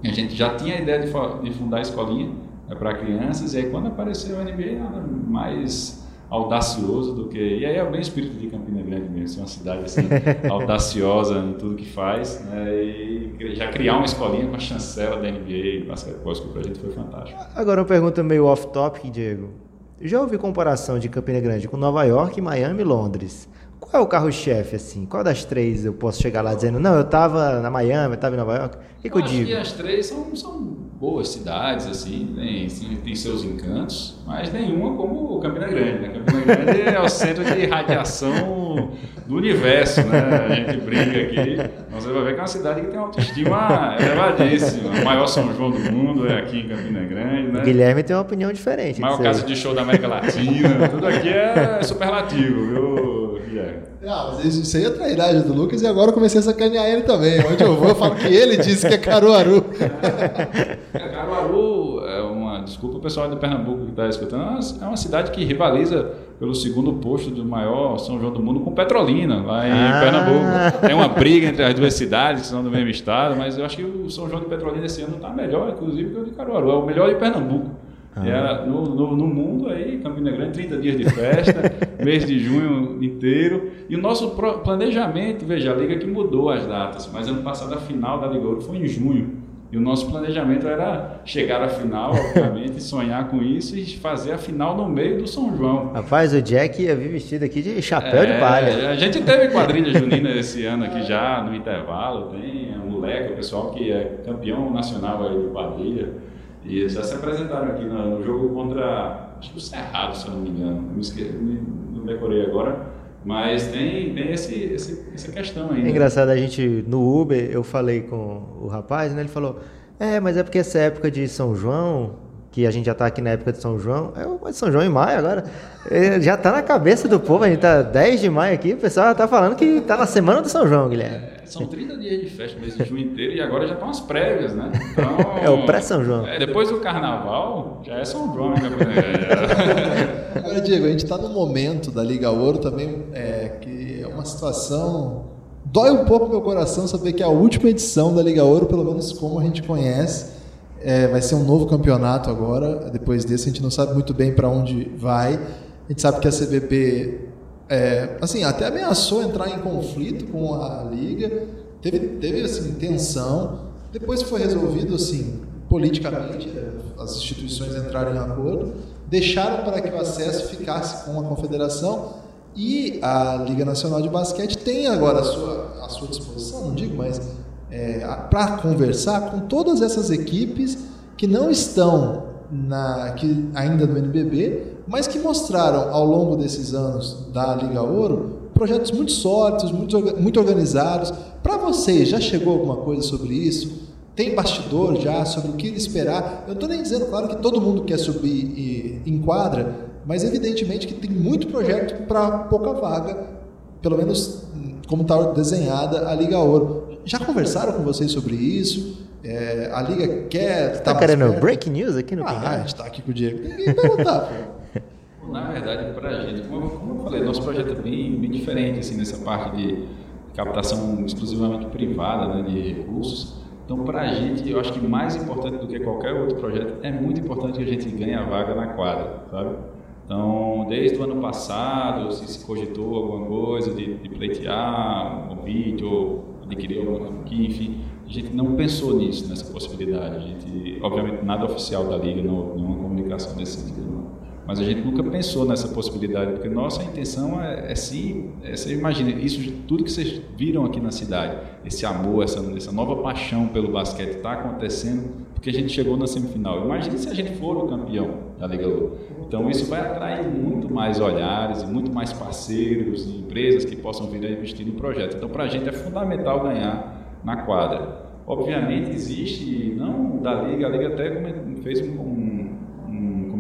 a gente já tinha a ideia de, de fundar a escolinha né, para crianças, e aí quando apareceu a NBA, nada mais audacioso do que. E aí é bem o espírito de Campina Grande mesmo, é uma cidade assim, audaciosa em tudo que faz. Né? E já criar uma escolinha com a chancela da NBA, basquetebol, que para a gente foi fantástico. Agora uma pergunta meio off-topic, Diego. Já ouvi comparação de Campina Grande com Nova York, Miami e Londres. Qual é o carro-chefe, assim? Qual das três eu posso chegar lá dizendo, não, eu estava na Miami, eu estava em Nova York? O que, que eu, eu digo? que as três são, são boas cidades, assim, tem, tem seus encantos, mas nenhuma como Campina Grande, né? Campina Grande é o centro de radiação do universo, né? A gente brinca aqui, você vai ver que é uma cidade que tem uma autoestima elevadíssima. O maior São João do mundo é aqui em Campina Grande, né? O Guilherme tem uma opinião diferente. Maior casa de show da América Latina, tudo aqui é superlativo, viu, Guilherme? Ah, mas isso aí é trairagem do Lucas e agora eu comecei a sacanear ele também. Onde eu vou, eu falo que ele disse que é Caruaru. É, Caruaru é uma. Desculpa o pessoal de Pernambuco que está escutando, é uma cidade que rivaliza pelo segundo posto do maior São João do mundo com Petrolina, lá em ah. Pernambuco. Tem uma briga entre as duas cidades, que são do mesmo estado, mas eu acho que o São João de Petrolina esse ano está melhor, inclusive, que o de Caruaru. É o melhor de Pernambuco. Ah. Era no, no, no, mundo aí, Campina Grande, 30 dias de festa, mês de junho inteiro. E o nosso planejamento, veja, a Liga que mudou as datas, mas ano passado a final da Liga Ouro foi em junho. E o nosso planejamento era chegar à final, obviamente, sonhar com isso e fazer a final no meio do São João. Rapaz, o Jack ia vir vestido aqui de chapéu é, de palha. A gente teve quadrilha junina esse ano aqui já, no intervalo. Tem um moleque, o pessoal que é campeão nacional aí de quadrilha. E eles já se apresentaram aqui no, no jogo contra, acho que o Cerrado, se eu não me engano. Não, esque, não decorei agora. Mas tem, tem esse, esse, essa questão aí. É né? engraçado, a gente, no Uber, eu falei com o rapaz, né? Ele falou, é, mas é porque essa época de São João, que a gente já está aqui na época de São João, é o São João em maio agora, é, já está na cabeça do povo, a gente está 10 de maio aqui, o pessoal está falando que está na semana do São João, Guilherme. É, são 30 dias de festa, mês de junho inteiro, e agora já estão as prévias, né? Então, é o pré-São João. É, depois do carnaval, já é São João. Né? agora, Diego, a gente está num momento da Liga Ouro também, é, que é uma situação... Dói um pouco meu coração saber que a última edição da Liga Ouro, pelo menos como a gente conhece, é, vai ser um novo campeonato agora. Depois desse, a gente não sabe muito bem para onde vai. A gente sabe que a CBP, é, assim, até ameaçou entrar em conflito com a liga. Teve, teve assim, tensão. Depois foi resolvido, assim, politicamente, é, as instituições entraram em acordo, deixaram para que o acesso ficasse com a confederação e a Liga Nacional de Basquete tem agora a sua, a sua disposição, não digo, mas é, para conversar com todas essas equipes que não estão na, que, ainda no NBB, mas que mostraram ao longo desses anos da Liga Ouro projetos muito sólidos, muito, muito organizados. Para vocês, já chegou alguma coisa sobre isso? Tem bastidor já sobre o que esperar? Eu estou nem dizendo, claro, que todo mundo quer subir e enquadra, mas evidentemente que tem muito projeto para pouca vaga, pelo menos como está desenhada a Liga Ouro. Já conversaram com vocês sobre isso? É, a Liga quer. Você tá, tá querendo perto? break news aqui no Ah, a gente está aqui com o Diego. Tem que perguntar, pô. Na verdade, para a gente, como eu, falei, nosso projeto é bem, bem diferente assim, nessa parte de captação exclusivamente privada né, de recursos. Então, para a gente, eu acho que mais importante do que qualquer outro projeto, é muito importante que a gente ganhe a vaga na quadra, sabe? Então, desde o ano passado, se, se cogitou alguma coisa de, de pleitear um convite ou adquirir alguma franquia, enfim, a gente não pensou nisso, nessa possibilidade. A gente, obviamente, nada oficial da Liga, não, nenhuma comunicação nesse sentido. Mas a gente nunca pensou nessa possibilidade, porque nossa intenção é, é sim, é, você imagina, isso tudo que vocês viram aqui na cidade, esse amor, essa, essa nova paixão pelo basquete está acontecendo porque a gente chegou na semifinal. Imagine se a gente for o campeão da Liga Ouro. Então isso vai atrair muito mais olhares, muito mais parceiros e empresas que possam vir a investir no projeto. Então para a gente é fundamental ganhar na quadra. Obviamente existe, não da Liga, a Liga até fez um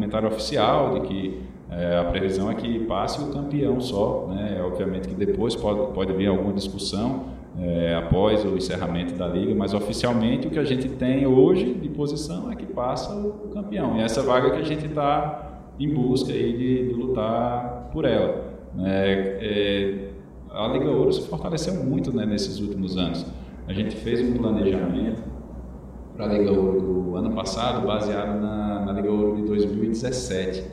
comentário oficial de que é, a previsão é que passe o campeão só, né? Obviamente que depois pode, pode vir alguma discussão é, após o encerramento da liga, mas oficialmente o que a gente tem hoje de posição é que passa o, campeão. E essa vaga que a gente está em busca aí de, de lutar por ela. É, é, a Liga Ouro se fortaleceu muito né, nesses últimos anos. A gente fez um planejamento para a Liga Ouro do ano passado, baseado na, na Liga Ouro de 2017,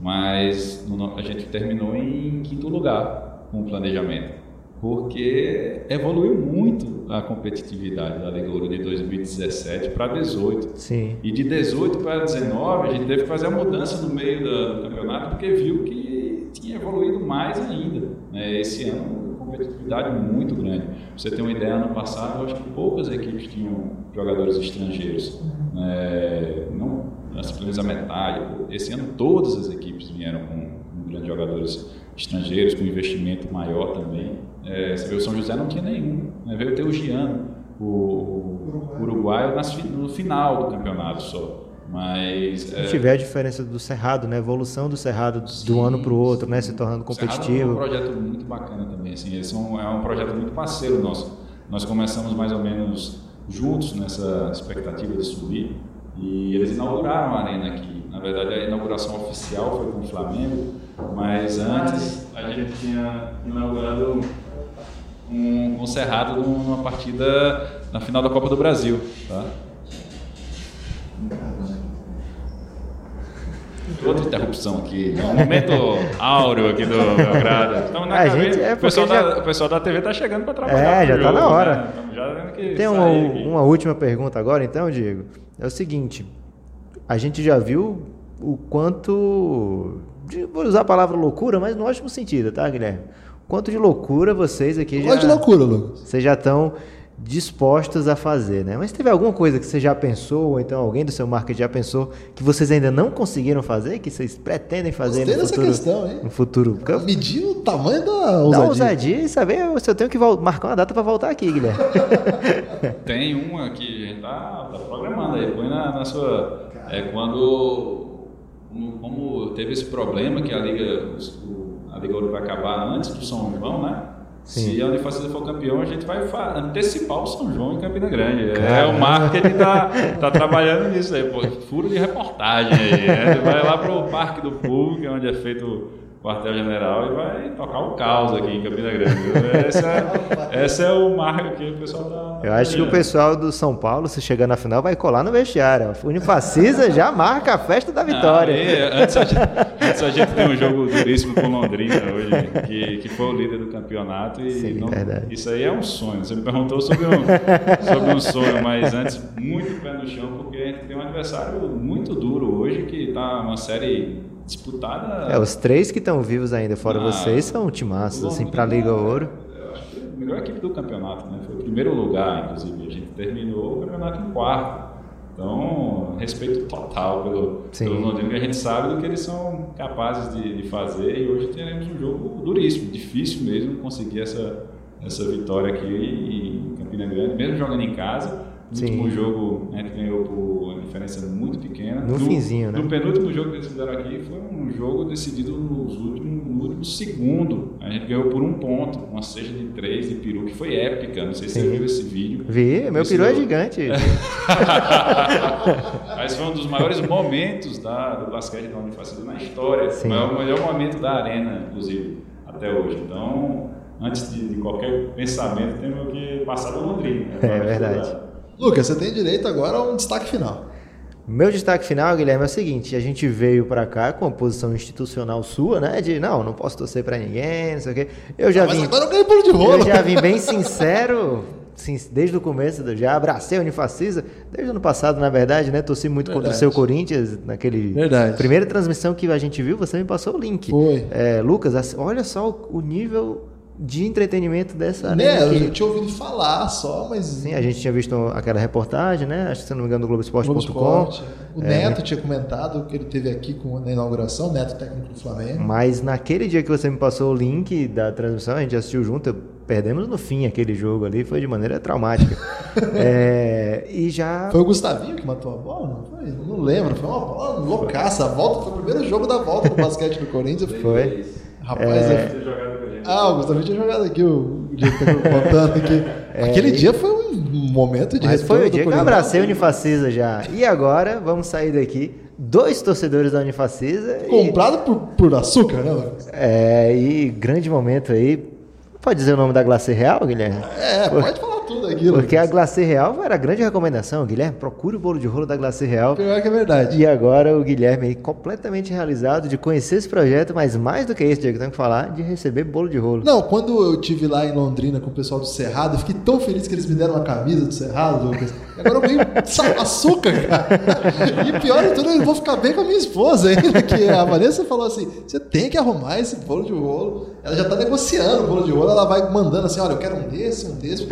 mas no, a gente terminou em quinto lugar com o planejamento porque evoluiu muito a competitividade da Liga Ouro de 2017 para 18. Sim. E de 18 para 19 a gente teve que fazer a mudança no meio do campeonato porque viu que tinha evoluído mais ainda. Né? Esse ano, competitividade muito grande. Pra você ter uma ideia, ano passado eu acho que poucas equipes tinham jogadores estrangeiros. Né? Não, pelo menos a metade. Esse ano todas as equipes vieram com, com grandes jogadores estrangeiros, com investimento maior também. É, você vê, o São José não tinha nenhum. Né? Veio ter o Giano, o uruguaio, no final do campeonato só. Mas. É... tiver a diferença do Cerrado, né? A evolução do Cerrado do sim, ano para o outro, né? Se tornando competitivo. é um projeto muito bacana também. Assim, eles são, é um projeto muito parceiro nosso. Nós começamos mais ou menos juntos nessa expectativa de subir. E eles inauguraram a arena aqui. Na verdade, a inauguração oficial foi com o Flamengo, mas antes a gente tinha inaugurado um, um Cerrado numa partida na final da Copa do Brasil. Tá? Outra interrupção aqui, um momento áureo aqui do Belgrado. Estamos na gente, é o, pessoal já... da, o pessoal da TV está chegando para trabalhar. É, já está na hora. Né? Já Tem uma, uma última pergunta agora, então, Diego. É o seguinte: a gente já viu o quanto. Vou usar a palavra loucura, mas no ótimo sentido, tá, Guilherme? Quanto de loucura vocês aqui já. Quanto de loucura, Lucas? Vocês já estão dispostos a fazer, né? Mas teve alguma coisa que você já pensou, ou então alguém do seu marketing já pensou, que vocês ainda não conseguiram fazer, que vocês pretendem fazer Gostei no futuro? questão, hein? No futuro. Medir o tamanho da ousadia. Da ousadia e saber se eu tenho que marcar uma data para voltar aqui, Guilherme. Tem uma que a gente tá, tá programando aí, põe na, na sua... É quando, como teve esse problema que a Liga, a Liga Ouro vai acabar antes do São João, né? Sim. Se a Unifacisa for campeão, a gente vai antecipar o São João em Campina Grande. Caramba. É, o marketing está tá trabalhando nisso aí, pô, furo de reportagem aí. Né? Vai lá para o Parque do Público, é onde é feito quartel-general e vai tocar o caos aqui em Campina Grande. Essa, é, essa é o marco que o pessoal tá. Eu acho que o pessoal do São Paulo, se chegar na final, vai colar no vestiário. O Unifacisa já marca a festa da vitória. Ah, antes, a gente, antes a gente tem um jogo duríssimo com Londrina hoje, que, que foi o líder do campeonato. E Sim, não, isso aí é um sonho. Você me perguntou sobre um, sobre um sonho, mas antes, muito pé no chão, porque a gente tem um adversário muito duro hoje, que está uma série disputada. É, os três que estão vivos ainda, fora ah, vocês, são timaços, assim, para a Liga Ouro. Eu acho que a melhor equipe do campeonato, né? Foi o primeiro lugar, inclusive. A gente terminou o campeonato em quarto. Então, respeito total pelo, pelo Londrina, que a gente sabe do que eles são capazes de, de, fazer e hoje teremos um jogo duríssimo, difícil mesmo conseguir essa, essa vitória aqui em Campina Grande, mesmo jogando em casa. Sim. último jogo a gente ganhou por uma diferença muito pequena. No, no finzinho, né? No penúltimo jogo que eles fizeram aqui foi um jogo decidido nos últimos, no último segundo. A gente ganhou por um ponto, uma seja de três de peru, que foi épica. Não sei se Sim. você viu esse vídeo. Vi, meu peru é gigante. Mas foi um dos maiores momentos da, do basquete da Unifacil na história. Sim. Foi o melhor momento da arena, inclusive, até hoje. Então, antes de, de qualquer pensamento, temos que passar do Londrina. Né? É verdade. Lucas, você tem direito agora a um destaque final. Meu destaque final, Guilherme, é o seguinte: a gente veio para cá com a posição institucional sua, né? De não, não posso torcer para ninguém, não sei o quê. Eu já ah, vim. Mas agora eu ganhei pulo de rolo. Eu já vim bem sincero. desde o começo, já abracei a Unifacisa, desde o ano passado, na verdade, né? Torci muito verdade. contra o seu Corinthians, naquele. Verdade. Primeira transmissão que a gente viu, você me passou o link. Foi. É, Lucas, olha só o nível de entretenimento dessa né. Né, eu tinha ouvido falar só, mas. Sim, a gente tinha visto aquela reportagem, né? Acho que se não me engano, do Globoesporte.com. O é, Neto tinha comentado que ele teve aqui com, na inauguração, Neto técnico do Flamengo. Mas naquele dia que você me passou o link da transmissão, a gente assistiu junto, perdemos no fim aquele jogo ali, foi de maneira traumática. é, e já. Foi o Gustavinho que matou a bola? Não foi? Não lembro, foi uma bola loucaça. A volta foi o primeiro jogo da volta do basquete do Corinthians. Foi. Rapaz, é... eu... Ah, o Gustavo tinha jogado aqui, o dia que tá contando aqui. É, Aquele dia foi um momento de Mas foi o dia que eu abracei a Unifacisa já. E agora, vamos sair daqui. Dois torcedores da Unifacisa. Comprado e... por, por açúcar, né, Lucas? É, e grande momento aí. Pode dizer o nome da Glace Real, Guilherme? É, pode aquilo. Porque a Glacê Real era a grande recomendação. Guilherme, procure o bolo de rolo da Glacê Real. Pior que é verdade. E agora o Guilherme aí completamente realizado de conhecer esse projeto, mas mais do que isso, Diego, tenho que falar, de receber bolo de rolo. Não, quando eu tive lá em Londrina com o pessoal do Cerrado, eu fiquei tão feliz que eles me deram uma camisa do Cerrado, Lucas. Agora eu ganho açúcar, cara. E pior de tudo, eu vou ficar bem com a minha esposa ainda, que a Vanessa falou assim, você tem que arrumar esse bolo de rolo. Ela já está negociando o bolo de rolo, ela vai mandando assim, olha, eu quero um desse, um desse.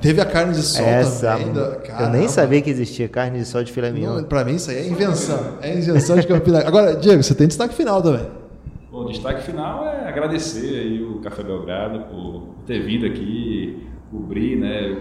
Teve a carne de sol Essa, também. eu nem sabia que existia carne de sol de filé mignon. Para mim isso aí é invenção. É invenção de Campina. Agora, Diego, você tem destaque final também. Bom, o destaque final é agradecer aí o Café Belgrado por ter vindo aqui cobrir, né,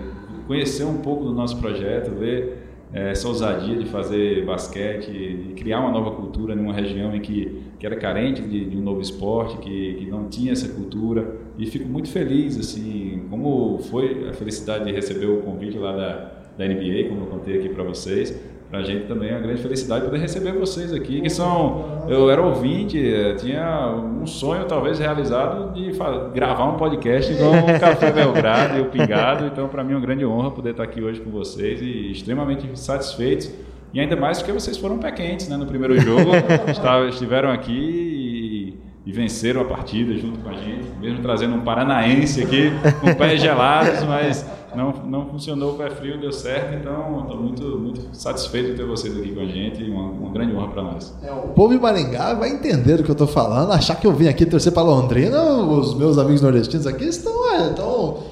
conhecer um pouco do nosso projeto, ver é, essa ousadia de fazer basquete, de criar uma nova cultura numa região em que, que era carente de, de um novo esporte, que, que não tinha essa cultura. E fico muito feliz, assim, como foi a felicidade de receber o convite lá da, da NBA, como eu contei aqui para vocês para a gente também é uma grande felicidade poder receber vocês aqui, que são. Eu era ouvinte, eh, tinha um sonho talvez realizado de gravar um podcast com o Café Belgrado e o Pingado. Então, para mim é uma grande honra poder estar aqui hoje com vocês e extremamente satisfeitos. E ainda mais porque vocês foram pé quentes né, no primeiro jogo, estiveram aqui e, e, venceram a partida junto com a gente, mesmo trazendo um paranaense aqui com pés gelados, mas não, não funcionou o pé frio, deu certo, então estou muito, muito satisfeito de ter vocês aqui com a gente, uma, uma grande honra para nós. É, o povo de Maringá vai entender do que eu estou falando, achar que eu vim aqui torcer para Londrina, os meus amigos nordestinos aqui estão, é, estão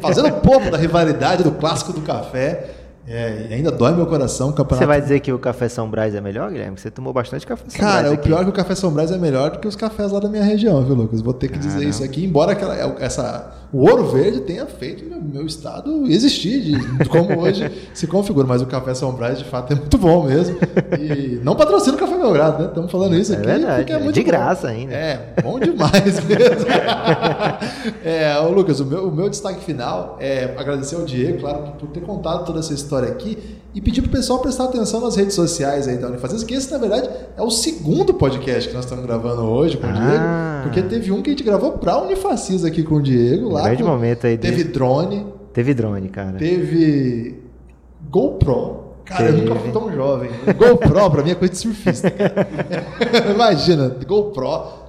fazendo um pouco da rivalidade do clássico do café. É, ainda dói meu coração o campeonato. Você vai dizer que o café São Brás é melhor, Guilherme? Você tomou bastante café São Cara, Brás. Cara, o pior é que o café São Brás é melhor do que os cafés lá da minha região, viu, Lucas? Vou ter que dizer isso aqui, embora aquela, essa, o Ouro Verde tenha feito meu, meu estado existir, de, como hoje se configura. Mas o café São Brás, de fato, é muito bom mesmo. E não patrocina o Café Belgrado, né? Estamos falando isso é aqui. Verdade, é muito de bom. graça ainda. É, bom demais mesmo. é, ô Lucas, o meu, o meu destaque final é agradecer ao Diego, claro, por ter contado toda essa história aqui e pedir para o pessoal prestar atenção nas redes sociais aí da Unifacisa, que esse, na verdade, é o segundo podcast que nós estamos gravando hoje com o ah. Diego, porque teve um que a gente gravou para a Unifacisa aqui com o Diego. Lá grande com, momento aí. Teve drone. Teve drone, cara. Teve GoPro. Cara, teve. eu nunca fui tão jovem. GoPro, para mim, é coisa de surfista. Imagina, GoPro.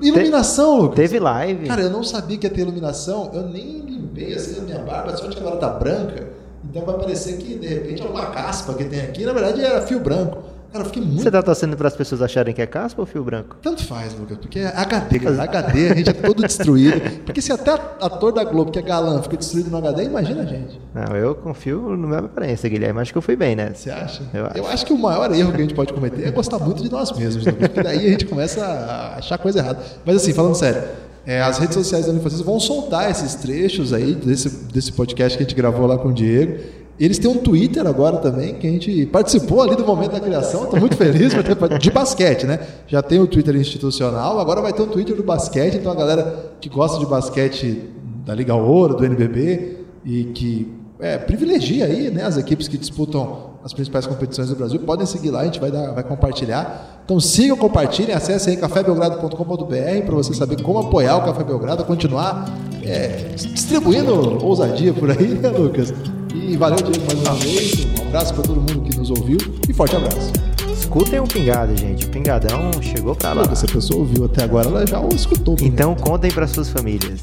Iluminação, Lucas. Teve live. Cara, eu não sabia que ia ter iluminação. Eu nem limpei assim a minha barba, só que agora tá branca. Então vai parecer que de repente é uma caspa que tem aqui, na verdade era fio branco. Cara, eu fiquei muito. Você tá torcendo para as pessoas acharem que é caspa ou fio branco? Tanto faz, Lucas, porque é HD, cara. HD, a gente é todo destruído. Porque se até ator da Globo, que é galã, fica destruído no HD, imagina a gente. Não, eu confio no meu aparência, Guilherme. Acho que eu fui bem, né? Você acha? Eu acho. eu acho que o maior erro que a gente pode cometer é gostar muito de nós mesmos, Lucas, porque daí a gente começa a achar coisa errada. Mas assim, falando sério, é, as redes sociais da Unifacisa vão soltar esses trechos aí desse, desse podcast que a gente gravou lá com o Diego. Eles têm um Twitter agora também, que a gente participou ali do momento da criação. Estou muito feliz de basquete, né? Já tem o Twitter institucional, agora vai ter um Twitter do basquete. Então a galera que gosta de basquete da Liga Ouro, do NBB e que é, privilegia aí, né, as equipes que disputam as principais competições do Brasil, podem seguir lá, a gente vai, dar, vai compartilhar. Então sigam, compartilhem, acessem aí cafébelgrado.com.br para você saber como apoiar o Café Belgrado, continuar é, distribuindo ousadia por aí, né, Lucas? E valeu, Diego, mais uma vez. Um abraço para todo mundo que nos ouviu e forte abraço. Escutem o Pingado, gente. O Pingadão chegou pra lá. Se a pessoa ouviu até agora, ela já o escutou. Então contem para suas famílias.